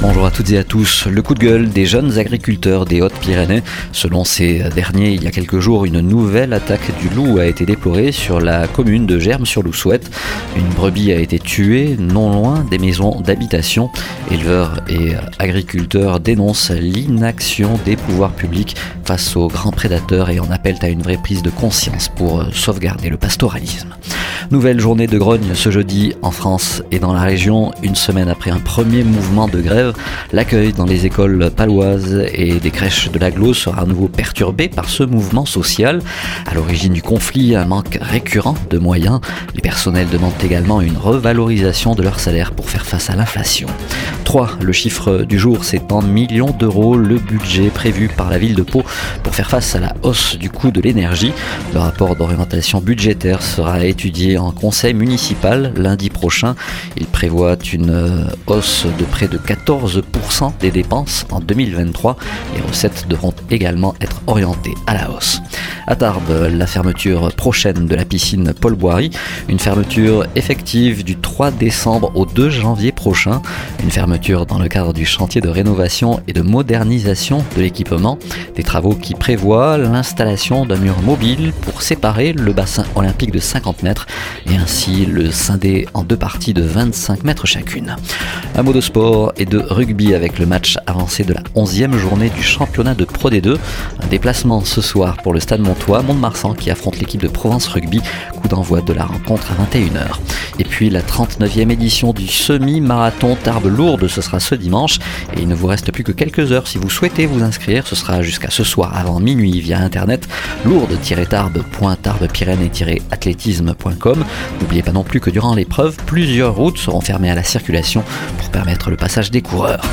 Bonjour à toutes et à tous. Le coup de gueule des jeunes agriculteurs des Hautes-Pyrénées. Selon ces derniers, il y a quelques jours, une nouvelle attaque du loup a été déplorée sur la commune de Germes-sur-Lousouette. Une brebis a été tuée non loin des maisons d'habitation. Éleveurs et agriculteurs dénoncent l'inaction des pouvoirs publics face aux grands prédateurs et en appellent à une vraie prise de conscience pour sauvegarder le pastoralisme. Nouvelle journée de grogne ce jeudi en France et dans la région, une semaine après un premier mouvement de grève. L'accueil dans les écoles paloises et des crèches de l'aglo sera à nouveau perturbé par ce mouvement social. À l'origine du conflit, un manque récurrent de moyens. Les personnels demandent également une revalorisation de leur salaire pour faire face à l'inflation. 3. Le chiffre du jour, c'est en millions d'euros le budget prévu par la ville de Pau pour faire face à la hausse du coût de l'énergie. Le rapport d'orientation budgétaire sera étudié en conseil municipal lundi prochain. Il prévoit une euh, hausse de près de 14% des dépenses en 2023. Les recettes devront également être orientées à la hausse. À Tarbes, la fermeture prochaine de la piscine Paul Boiry, une fermeture effective du 3 décembre au 2 janvier prochain, une fermeture dans le cadre du chantier de rénovation et de modernisation de l'équipement, des travaux qui prévoient l'installation d'un mur mobile pour séparer le bassin olympique de 50 mètres et ainsi le scinder en deux parties de 25 mètres chacune. Un mot de sport et de rugby avec le match avancé de la 11e journée du championnat de Pro D2. Un déplacement ce soir pour le stade Montois, Mont-de-Marsan qui affronte l'équipe de Provence Rugby. Coup d'envoi de la rencontre à 21h. Et puis la 39e édition du semi-marathon Tarbes-Lourdes, ce sera ce dimanche. Et il ne vous reste plus que quelques heures si vous souhaitez vous inscrire. Ce sera jusqu'à ce soir avant minuit via internet lourdes-tarbes.tarbes-pyrénées-athlétisme.com. N'oubliez pas non plus que durant l'épreuve, plusieurs routes seront fermées à la circulation pour permettre le passage des coureurs.